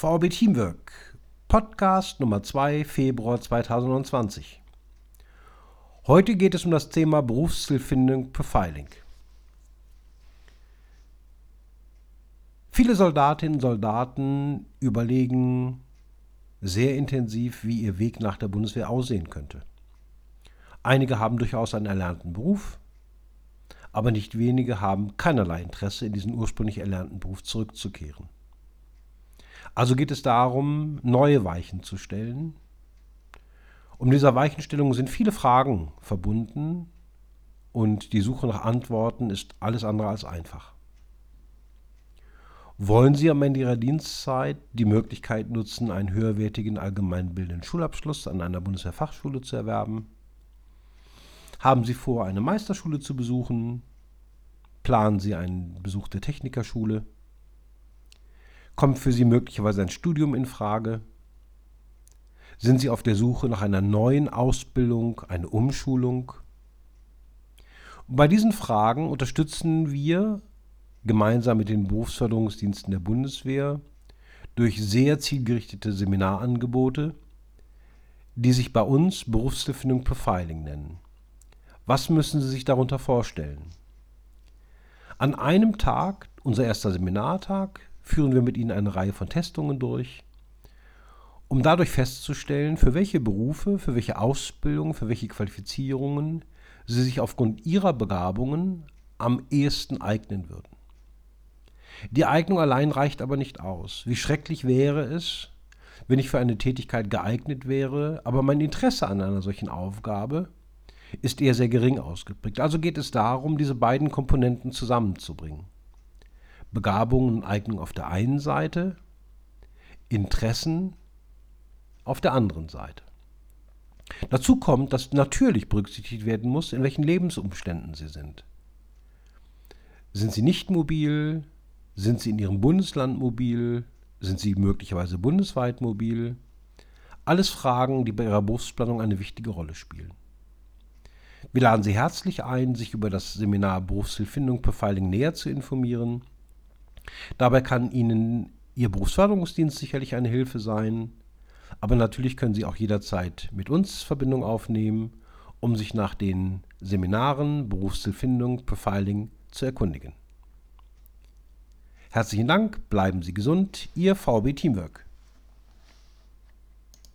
VB Teamwork, Podcast Nummer 2, Februar 2020. Heute geht es um das Thema Berufszielfindung Profiling. Viele Soldatinnen und Soldaten überlegen sehr intensiv, wie ihr Weg nach der Bundeswehr aussehen könnte. Einige haben durchaus einen erlernten Beruf, aber nicht wenige haben keinerlei Interesse, in diesen ursprünglich erlernten Beruf zurückzukehren. Also geht es darum, neue Weichen zu stellen. Um dieser Weichenstellung sind viele Fragen verbunden und die Suche nach Antworten ist alles andere als einfach. Wollen Sie am Ende Ihrer Dienstzeit die Möglichkeit nutzen, einen höherwertigen allgemeinbildenden Schulabschluss an einer Bundeswehrfachschule zu erwerben? Haben Sie vor, eine Meisterschule zu besuchen? Planen Sie einen Besuch der Technikerschule? Kommt für Sie möglicherweise ein Studium in Frage? Sind Sie auf der Suche nach einer neuen Ausbildung, eine Umschulung? Und bei diesen Fragen unterstützen wir gemeinsam mit den Berufsförderungsdiensten der Bundeswehr durch sehr zielgerichtete Seminarangebote, die sich bei uns Berufsfindung Profiling nennen. Was müssen Sie sich darunter vorstellen? An einem Tag, unser erster Seminartag, führen wir mit ihnen eine Reihe von Testungen durch, um dadurch festzustellen, für welche Berufe, für welche Ausbildungen, für welche Qualifizierungen sie sich aufgrund ihrer Begabungen am ehesten eignen würden. Die Eignung allein reicht aber nicht aus. Wie schrecklich wäre es, wenn ich für eine Tätigkeit geeignet wäre, aber mein Interesse an einer solchen Aufgabe ist eher sehr gering ausgeprägt. Also geht es darum, diese beiden Komponenten zusammenzubringen. Begabung und Eignung auf der einen Seite, Interessen auf der anderen Seite. Dazu kommt, dass natürlich berücksichtigt werden muss, in welchen Lebensumständen sie sind. Sind sie nicht mobil? Sind sie in ihrem Bundesland mobil? Sind sie möglicherweise bundesweit mobil? Alles Fragen, die bei ihrer Berufsplanung eine wichtige Rolle spielen. Wir laden Sie herzlich ein, sich über das Seminar Berufshilfindung Profiling näher zu informieren Dabei kann Ihnen Ihr Berufsförderungsdienst sicherlich eine Hilfe sein, aber natürlich können Sie auch jederzeit mit uns Verbindung aufnehmen, um sich nach den Seminaren Berufszielfindung, Profiling zu erkundigen. Herzlichen Dank, bleiben Sie gesund, Ihr VB Teamwork.